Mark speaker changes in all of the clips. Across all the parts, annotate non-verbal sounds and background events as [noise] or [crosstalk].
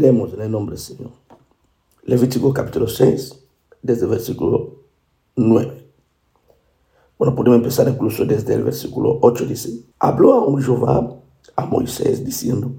Speaker 1: Leemos en el nombre del Señor. Levítico capítulo 6, desde el versículo 9. Bueno, podemos empezar incluso desde el versículo 8, dice, habló aún Jehová a Moisés diciendo,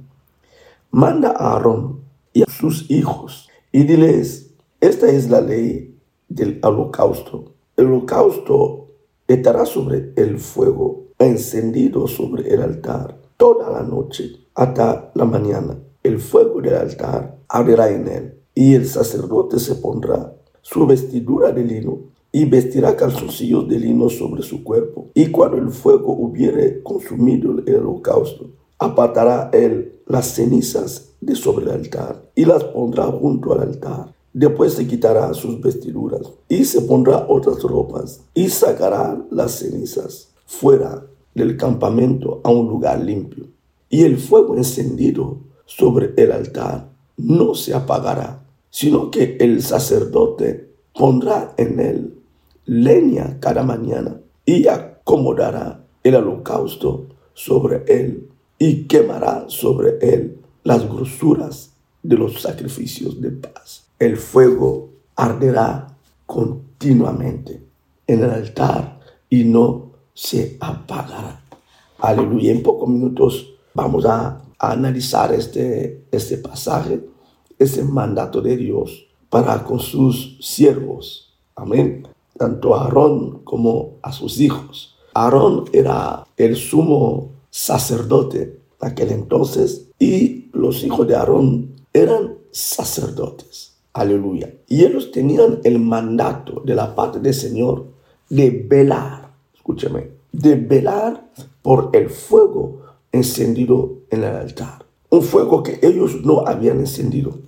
Speaker 1: manda a Aarón y a sus hijos y diles, esta es la ley del holocausto. El holocausto estará sobre el fuego encendido sobre el altar toda la noche hasta la mañana. El fuego del altar arderá en él y el sacerdote se pondrá su vestidura de lino y vestirá calzoncillos de lino sobre su cuerpo. Y cuando el fuego hubiere consumido el holocausto, apartará él las cenizas de sobre el altar y las pondrá junto al altar. Después se quitará sus vestiduras y se pondrá otras ropas y sacará las cenizas fuera del campamento a un lugar limpio. Y el fuego encendido sobre el altar no se apagará, sino que el sacerdote pondrá en él leña cada mañana y acomodará el holocausto sobre él y quemará sobre él las grosuras de los sacrificios de paz. El fuego arderá continuamente en el altar y no se apagará. Aleluya. En pocos minutos vamos a, analizar este, este pasaje, este mandato de Dios para con sus siervos. Amén tanto a Aarón como a sus hijos. Aarón era el sumo sacerdote en aquel entonces y los hijos de Aarón eran sacerdotes. Aleluya. Y ellos tenían el mandato de la parte del Señor de velar, escúcheme, de velar por el fuego encendido en el altar. Un fuego que ellos no habían encendido,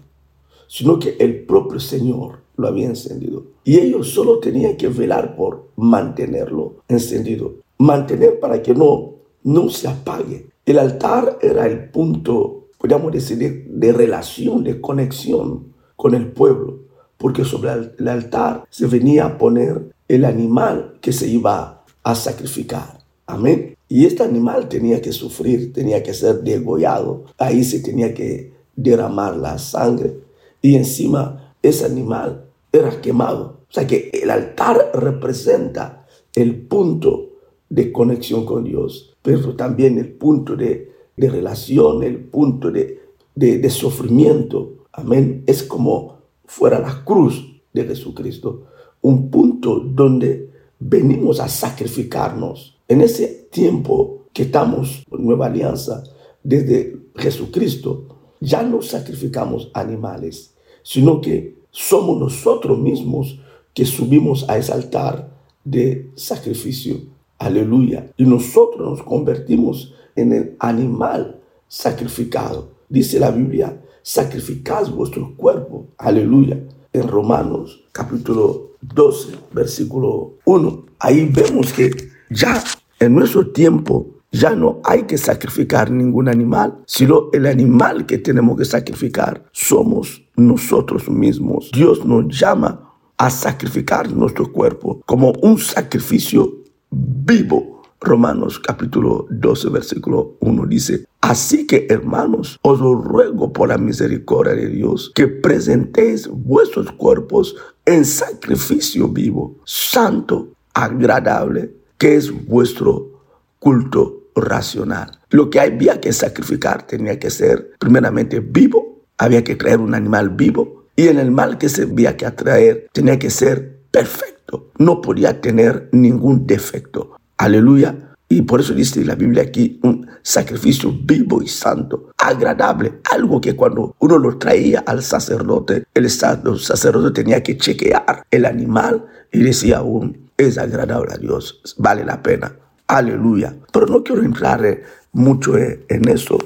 Speaker 1: sino que el propio Señor lo había encendido. Y ellos solo tenían que velar por mantenerlo encendido. Mantener para que no, no se apague. El altar era el punto, podríamos decir, de, relación, de conexión con el pueblo. Porque sobre el altar se venía a poner el animal que se iba a sacrificar. Amén. Y este animal tenía que sufrir, tenía que ser degollado. Ahí se tenía que derramar la sangre. Y encima ese animal era quemado. O sea que el altar representa el punto de conexión con Dios, pero también el punto de, relación, el punto de, de, sufrimiento. Amén. Es como fuera la cruz de Jesucristo, un punto donde venimos a sacrificarnos. En ese tiempo que estamos Nueva Alianza, desde Jesucristo, ya no sacrificamos animales, sino que somos nosotros mismos que subimos a ese altar de sacrificio. Aleluya. Y nosotros nos convertimos en el animal sacrificado. Dice la Biblia, sacrificad vuestro cuerpo. Aleluya. En Romanos capítulo 12, versículo 1. Ahí vemos que ya en nuestro tiempo ya no hay que sacrificar ningún animal, sino el animal que tenemos que sacrificar somos nosotros mismos. Dios nos llama a sacrificar nuestro cuerpo como un sacrificio vivo. Romanos capítulo 12, versículo 1 dice, Así que hermanos, os ruego por la misericordia de Dios que presentéis vuestros cuerpos en sacrificio vivo, santo, agradable, que es vuestro culto racional. Lo que había que sacrificar tenía que ser primeramente vivo, había que traer un animal vivo y el animal que se había que atraer tenía que ser perfecto, no podía tener ningún defecto. Aleluya. Y por eso dice la Biblia aquí un sacrificio vivo y santo, agradable, algo que cuando uno lo traía al sacerdote, el sacerdote tenía que chequear el animal y decía aún, es agradable a Dios, vale la pena. Aleluya. Pero no quiero entrar eh, mucho eh, en eso.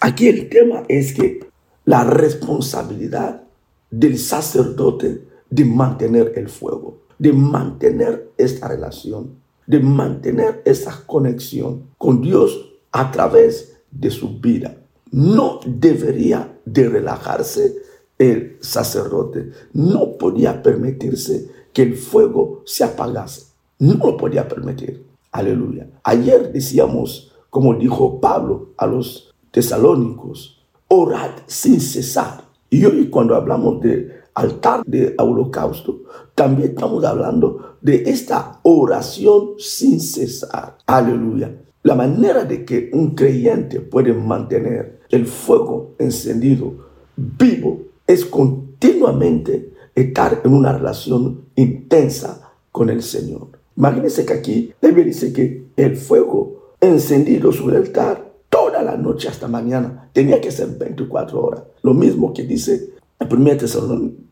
Speaker 1: Aquí el tema es que la responsabilidad del sacerdote de mantener el fuego, de mantener esta relación, de mantener esa conexión con Dios a través de su vida. No debería de relajarse el sacerdote. No podía permitirse que el fuego se apagase. No lo podía permitir. Aleluya. Ayer decíamos, como dijo Pablo a los tesalónicos, orad sin cesar. Y hoy cuando hablamos de altar de holocausto, también estamos hablando de esta oración sin cesar. Aleluya. La manera de que un creyente puede mantener el fuego encendido, vivo, es continuamente estar en una relación intensa con el Señor. Imagínense que aquí la dice que el fuego encendido sobre el altar toda la noche hasta mañana tenía que ser 24 horas. Lo mismo que dice en 1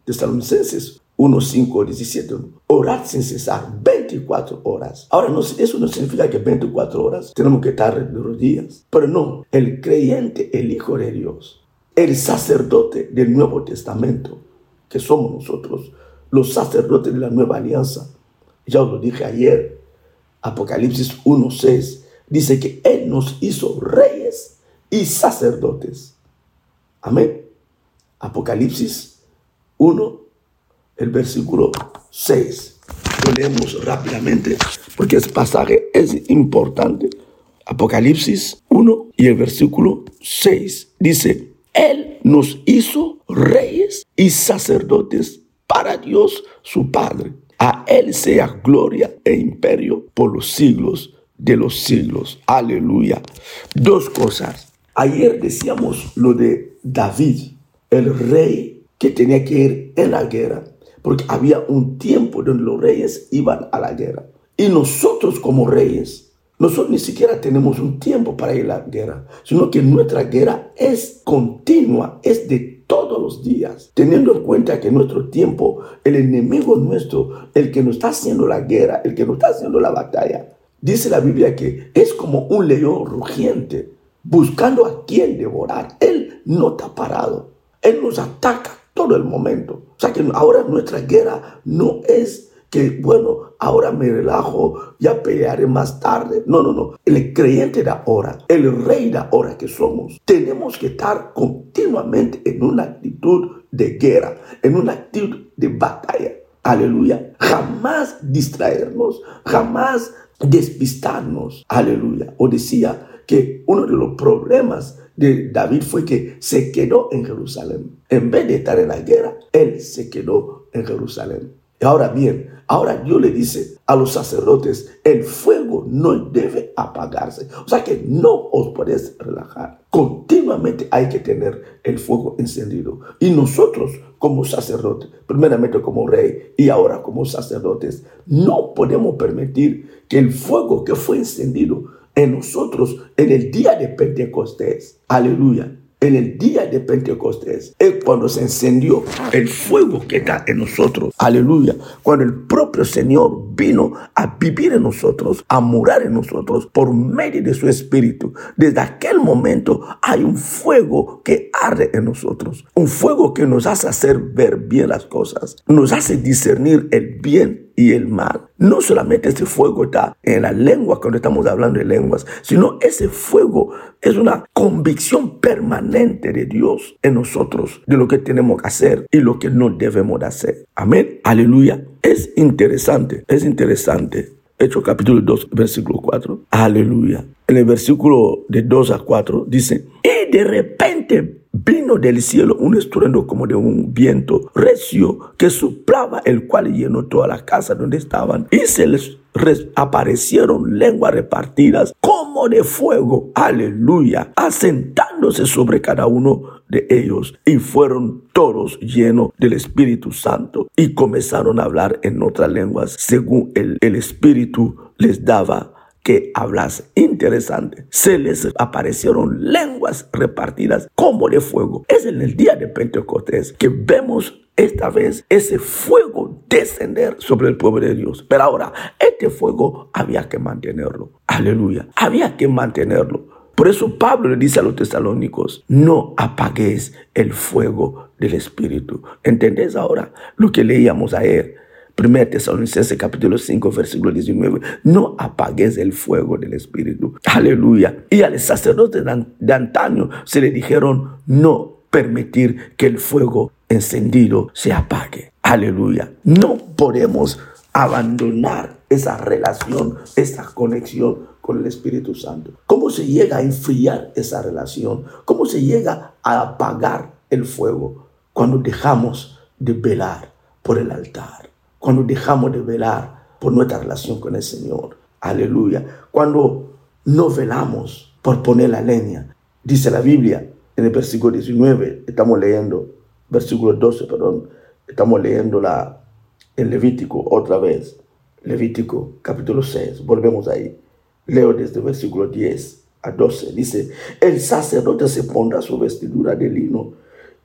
Speaker 1: Tesalonicenses 1, 5, 17. Orar sin cesar 24 horas. Ahora, no, eso no significa que 24 horas tenemos que estar de rodillas. Pero no, el creyente, el Hijo de Dios, el sacerdote del Nuevo Testamento, somos nosotros, los sacerdotes de la nueva alianza. Ya os lo dije ayer, Apocalipsis 1.6, dice que Él nos hizo reyes y sacerdotes. Amén. Apocalipsis 1, el versículo 6. Lo leemos rápidamente porque ese pasaje es importante. Apocalipsis 1 y el versículo 6 dice, Él nos hizo reyes y sacerdotes para Dios su Padre. A Él sea gloria e imperio por los siglos de los siglos. Aleluya. Dos cosas. Ayer decíamos lo de David, el rey que tenía que ir en la guerra porque había un tiempo donde los reyes iban a la guerra. Y nosotros como reyes, nosotros ni siquiera tenemos un tiempo para ir a la guerra, sino que nuestra guerra es continua, es de todos los días, teniendo en cuenta que nuestro tiempo, el enemigo nuestro, el que nos está haciendo la guerra, el que nos está haciendo la batalla, dice la Biblia que es como un león rugiente, buscando a quien devorar. Él no está parado, él nos ataca todo el momento. O sea que ahora nuestra guerra no es que, bueno, ahora me relajo, ya pelearé más tarde. No, no, no. El creyente de ahora, el rey de ahora que somos, tenemos que estar continuamente en una actitud de guerra, en una actitud de batalla. Aleluya. Jamás distraernos, jamás despistarnos. Aleluya. O decía que uno de los problemas de David fue que se quedó en Jerusalén. En vez de estar en la guerra, él se quedó en Jerusalén. Ahora bien, ahora Dios le dice a los sacerdotes, el fuego no debe apagarse. O sea que no os podéis relajar. Continuamente hay que tener el fuego encendido. Y nosotros como sacerdotes, primeramente como rey y ahora como sacerdotes, no podemos permitir que el fuego que fue encendido en nosotros en el día de Pentecostés. Aleluya. En el día de Pentecostés es cuando se encendió el fuego que está en nosotros. Aleluya. Cuando el propio Señor vino a vivir en nosotros, a morar en nosotros por medio de su Espíritu. Desde aquel momento hay un fuego que arde en nosotros. Un fuego que nos hace hacer ver bien las cosas. Nos hace discernir el bien y el mal. No solamente ese fuego está en la lengua cuando estamos hablando de lenguas, sino ese fuego es una convicción permanente de Dios en nosotros de lo que tenemos que hacer y lo que no debemos hacer. Amén. Aleluya. Es interesante, es interesante. Hecho capítulo 2, versículo 4. Aleluya. En el versículo de 2 a 4 dice, y de repente vino del cielo un estruendo como de un viento recio que soplaba, el cual llenó toda la casa donde estaban. Y se les aparecieron lenguas repartidas como de fuego, aleluya, asentándose sobre cada uno de ellos. Y fueron todos llenos del Espíritu Santo y comenzaron a hablar en otras lenguas según el, el Espíritu les daba que hablase. Interesante. Se les aparecieron lenguas repartidas como de fuego. Es en el día de Pentecostés que vemos esta vez ese fuego descender sobre el pueblo de Dios. Pero ahora, este fuego había que mantenerlo. Aleluya. Había que mantenerlo. Por eso Pablo le dice a los tesalónicos, no apaguéis el fuego del Espíritu. ¿Entendés ahora lo que leíamos ayer? 1 Tesalonicenses capítulo 5, versículo 19. No apagues el fuego del Espíritu. Aleluya. Y al sacerdote de antaño se le dijeron no permitir que el fuego encendido se apague. Aleluya. No podemos abandonar esa relación, esa conexión con el Espíritu Santo. ¿Cómo se llega a enfriar esa relación? ¿Cómo se llega a apagar el fuego? cuando dejamos de velar por el altar, cuando dejamos de velar por nuestra relación con el Señor. Aleluya. Cuando no velamos por poner la leña, dice la Biblia en el versículo 19, estamos leyendo, versículo 12, perdón, estamos leyendo la, en Levítico otra vez, Levítico capítulo 6, volvemos ahí. Leo desde el versículo 10 a 12. Dice, el sacerdote se pondrá su vestidura de lino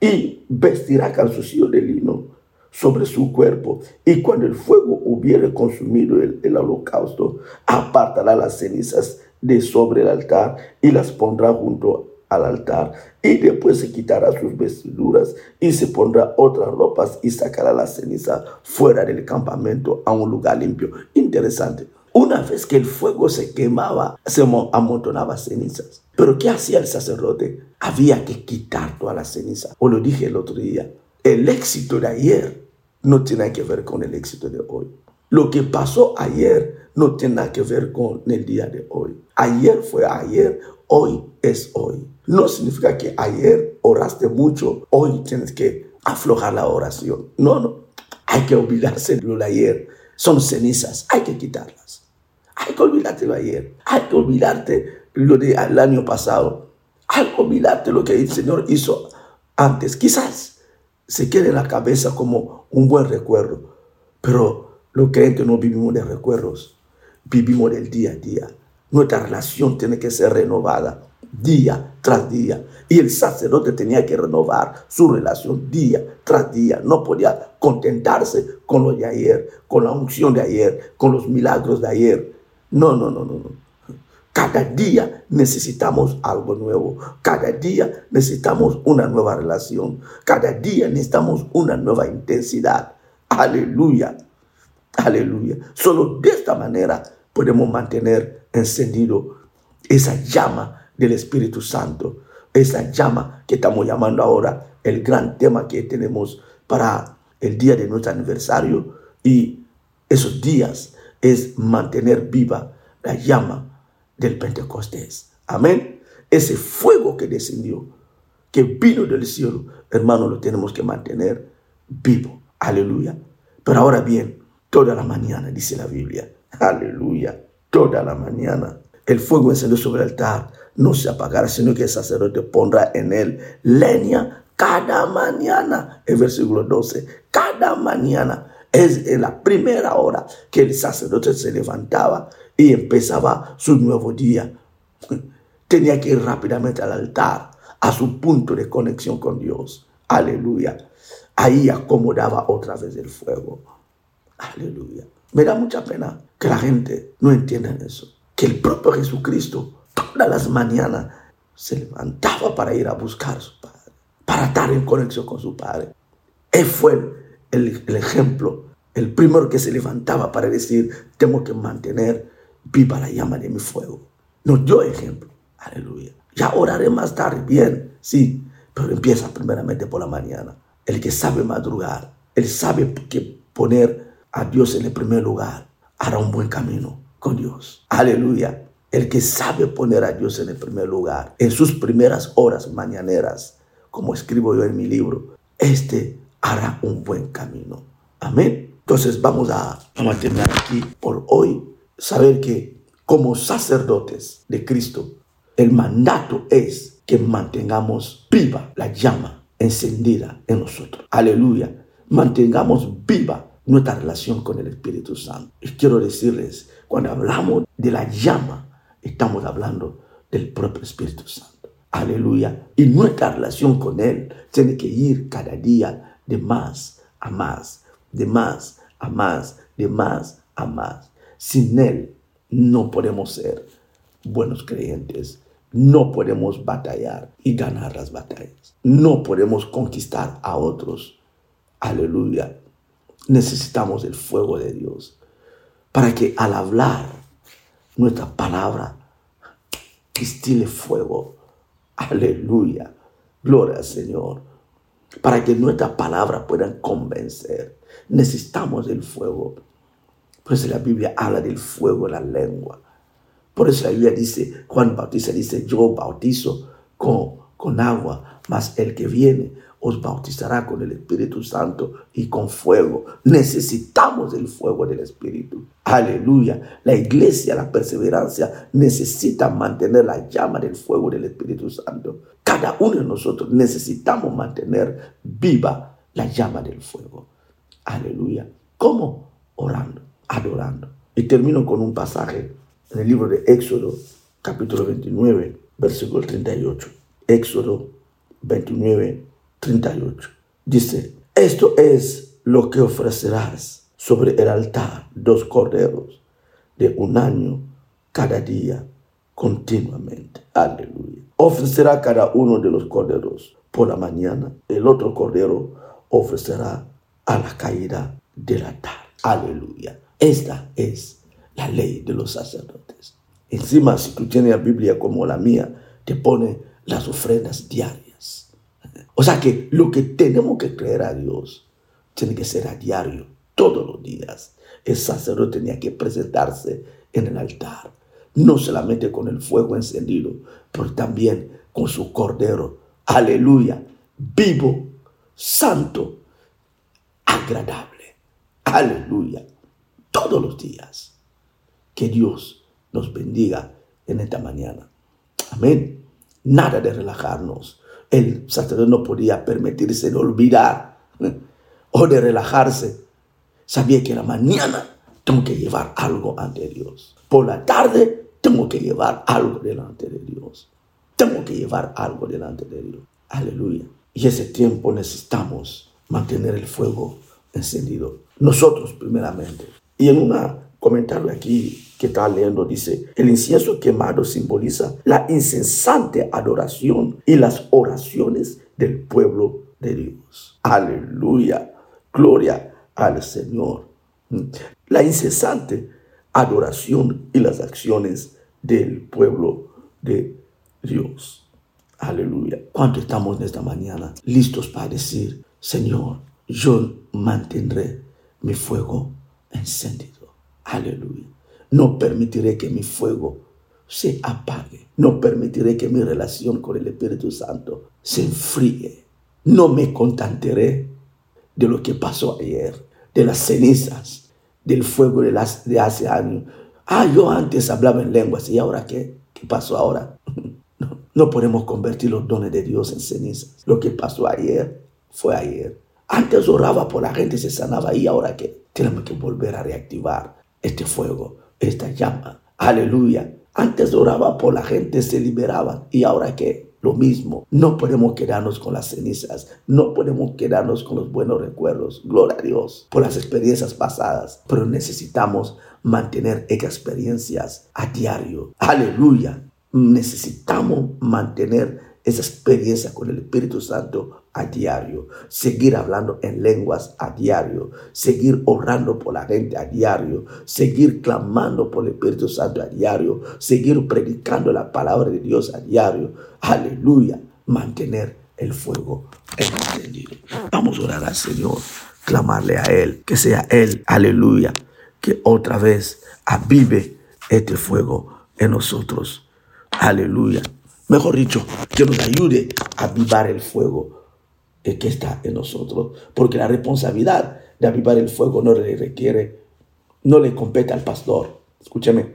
Speaker 1: y vestirá calzoncillo de lino sobre su cuerpo. Y cuando el fuego hubiere consumido el, holocausto, apartará las cenizas de sobre el altar y las pondrá junto al altar y después se quitará sus vestiduras y se pondrá otras ropas y sacará la ceniza fuera del campamento a un lugar limpio. Interesante. Una vez que el fuego se quemaba, se amontonaba cenizas. Pero ¿qué hacía el sacerdote? Había que quitar toda la ceniza. O lo dije el otro día, el éxito de ayer no tiene que ver con el éxito de hoy. Lo que pasó ayer no tiene que ver con el día de hoy. Ayer fue ayer, hoy es hoy. No significa que ayer oraste mucho, hoy tienes que aflojar la oración. No, no. Hay que olvidarse de lo de ayer. Son cenizas, hay que quitarlas. Hay que olvidarte de ayer. Hay que olvidarte lo del año pasado. Hay que olvidarte lo que el Señor hizo antes. Quizás se quede en la cabeza como un buen recuerdo, pero lo creen que no vivimos de recuerdos, vivimos del día a día. Nuestra relación tiene que ser renovada día tras día. Y el sacerdote tenía que renovar su relación día tras día. No podía contentarse con lo de ayer, con la unción de ayer, con los milagros de ayer. No, no, no, no, no. Cada día necesitamos algo nuevo. Cada día necesitamos una nueva relación. Cada día necesitamos una nueva intensidad. Aleluya. Aleluya. Solo de esta manera podemos mantener encendido esa llama del Espíritu Santo. Esa llama que estamos llamando ahora el gran tema que tenemos para el día de nuestro aniversario y esos días es mantener viva la llama del Pentecostés. Amén. Ese fuego que descendió, que vino del cielo, hermano, lo tenemos que mantener vivo. Aleluya. Pero ahora bien, toda la mañana, dice la Biblia. Aleluya. Toda la mañana. El fuego encendió sobre el altar no se apagará, sino que el sacerdote pondrá en él leña cada mañana. El versículo 12, cada mañana. Es en la primera hora que el sacerdote se levantaba y empezaba su nuevo día. [laughs] Tenía que ir rápidamente al altar, a su punto de conexión con Dios. Aleluya. Ahí acomodaba otra vez el fuego. Aleluya. Me da mucha pena que la gente no entienda eso. Que el propio Jesucristo todas las mañanas se levantaba para ir a buscar a su padre, para estar en conexión con su padre. Él fue el, ejemplo, el primero que se levantaba para decir, tengo que mantener viva la llama de mi fuego. Nos dio ejemplo. Aleluya. Ya oraré más tarde, bien, sí, pero empieza primeramente por la mañana. El que sabe madrugar, él sabe que poner a Dios en el primer lugar, hará un buen camino con Dios. Aleluya. El que sabe poner a Dios en el primer lugar, en sus primeras horas mañaneras, como escribo yo en mi libro, este hará un buen camino. Amén. Entonces vamos a, a terminar aquí por hoy. Saber que como sacerdotes de Cristo, el mandato es que mantengamos viva la llama encendida en nosotros. Aleluya. Mantengamos viva nuestra relación con el Espíritu Santo. Y quiero decirles, cuando hablamos de la llama, Estamos hablando del propio Espíritu Santo. Aleluya. Y nuestra relación con Él tiene que ir cada día de más a más, de más a más, de más a más. Sin Él no podemos ser buenos creyentes. No podemos batallar y ganar las batallas. No podemos conquistar a otros. Aleluya. Necesitamos el fuego de Dios para que al hablar nuestra palabra estile fuego. Aleluya. Gloria al Señor. Para que nuestra palabra pueda convencer. Necesitamos el fuego. Por eso la Biblia habla del fuego en la lengua. Por eso la Biblia dice, Juan Bautista dice, yo bautizo con, con agua, mas el que viene os bautizará con el Espíritu Santo y con fuego. Necesitamos el fuego del Espíritu. Aleluya. La iglesia, la perseverancia, necesita mantener la llama del fuego del Espíritu Santo. Cada uno de nosotros necesitamos mantener viva la llama del fuego. Aleluya. ¿Cómo? Orando, adorando. Y termino con un pasaje en el libro de Éxodo, capítulo 29, versículo 38. Éxodo 29, 38. Dice, esto es lo que ofrecerás sobre el altar, dos corderos de un año cada día continuamente. Aleluya. Ofrecerá cada uno de los corderos por la mañana. El otro cordero ofrecerá a la caída del altar. Aleluya. Esta es la ley de los sacerdotes. Encima, si tú tienes la Biblia como la mía, te pone las ofrendas diarias. O sea que lo que tenemos que creer a Dios tiene que ser a diario, todos los días. El sacerdote tenía que presentarse en el altar, no solamente con el fuego encendido, pero también con su cordero. Aleluya, vivo, santo, agradable. Aleluya, todos los días. Que Dios nos bendiga en esta mañana. Amén. Nada de relajarnos. El sacerdote no podía permitirse de olvidar ¿eh? o de relajarse. Sabía que la mañana tengo que llevar algo ante Dios. Por la tarde tengo que llevar algo delante de Dios. Tengo que llevar algo delante de Dios. Aleluya. Y ese tiempo necesitamos mantener el fuego encendido. Nosotros primeramente. Y en un comentario aquí que está leyendo dice, el incienso quemado simboliza la incesante adoración y las oraciones del pueblo de Dios. Aleluya. Gloria al Señor. La incesante adoración y las acciones del pueblo de Dios. Aleluya. ¿Cuánto estamos en esta mañana listos para decir, Señor, yo mantendré mi fuego encendido? Aleluya. No permitiré que mi fuego se apague. No permitiré que mi relación con el Espíritu Santo se enfríe. No me contentaré de lo que pasó ayer, de las cenizas, del fuego de, las, de hace años. Ah, yo antes hablaba en lenguas y ahora qué? ¿Qué pasó ahora? [laughs] No, no podemos convertir los dones de Dios en cenizas. Lo que pasó ayer fue ayer. Antes oraba por la gente, se sanaba y ahora qué? Tenemos que volver a reactivar este fuego esta llama. Aleluya. Antes oraba por la gente, se liberaban. ¿Y ahora qué? Lo mismo. No podemos quedarnos con las cenizas. No podemos quedarnos con los buenos recuerdos. Gloria a Dios por las experiencias pasadas. Pero necesitamos mantener experiencias a diario. Aleluya. Necesitamos mantener esa experiencia con el Espíritu Santo a diario, seguir hablando en lenguas a diario, seguir orando por la gente a diario, seguir clamando por el Espíritu Santo a diario, seguir predicando la palabra de Dios a diario. Aleluya, mantener el fuego encendido. Vamos a orar al Señor, clamarle a Él, que sea Él, aleluya, que otra vez avive este fuego en nosotros. Aleluya mejor dicho, que nos ayude a avivar el fuego que está en nosotros. Porque la responsabilidad de avivar el fuego no le requiere, no le compete al pastor. Escúcheme,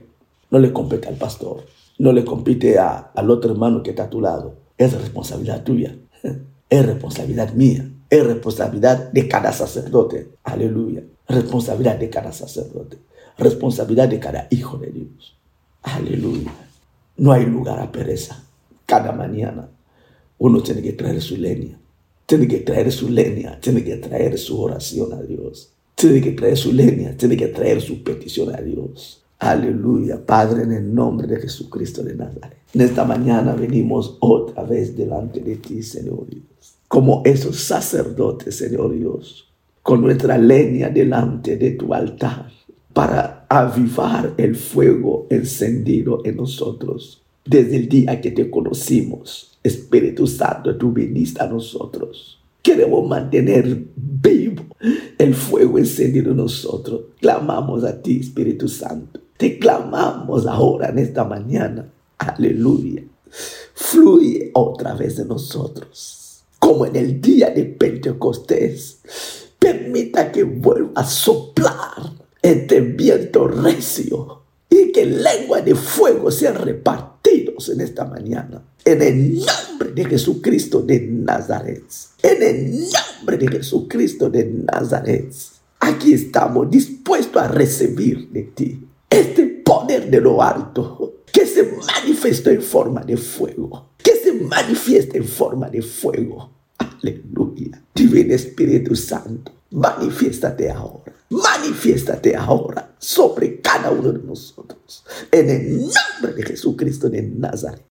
Speaker 1: no le compete al pastor, no le compite al otro hermano que está a tu lado. Es responsabilidad tuya, [laughs] es responsabilidad mía, es responsabilidad de cada sacerdote. Aleluya. Responsabilidad de cada sacerdote, responsabilidad de cada hijo de Dios. Aleluya. No hay lugar a pereza cada mañana uno tiene que traer su leña. Tiene que traer su leña, tiene que traer su oración a Dios. Tiene que traer su leña, tiene que traer su petición a Dios. Aleluya, Padre, en el nombre de Jesucristo de Nazaret. En esta mañana venimos otra vez delante de ti, Señor Dios. Como esos sacerdotes, Señor Dios, con nuestra leña delante de tu altar, para avivar el fuego encendido en nosotros desde el día que te conocimos. Espíritu Santo, tú viniste a nosotros. Queremos mantener vivo el fuego encendido en nosotros. Clamamos a ti, Espíritu Santo. Te clamamos ahora en esta mañana. Aleluya. Fluye otra vez de nosotros como en el día de Pentecostés. Permita que vuelva a soplar este viento recio y que lengua de fuego sean repartidos en esta mañana. En el nombre de Jesucristo de Nazaret. En el nombre de Jesucristo de Nazaret. Aquí estamos dispuestos a recibir de ti este poder de lo alto que se manifiesta en forma de fuego. Que se manifiesta en forma de fuego. Aleluya. Divino Espíritu Santo, manifiéstate ahora. Manifiéstate ahora sobre cada uno de nosotros. En el nombre de Jesucristo de Nazaret.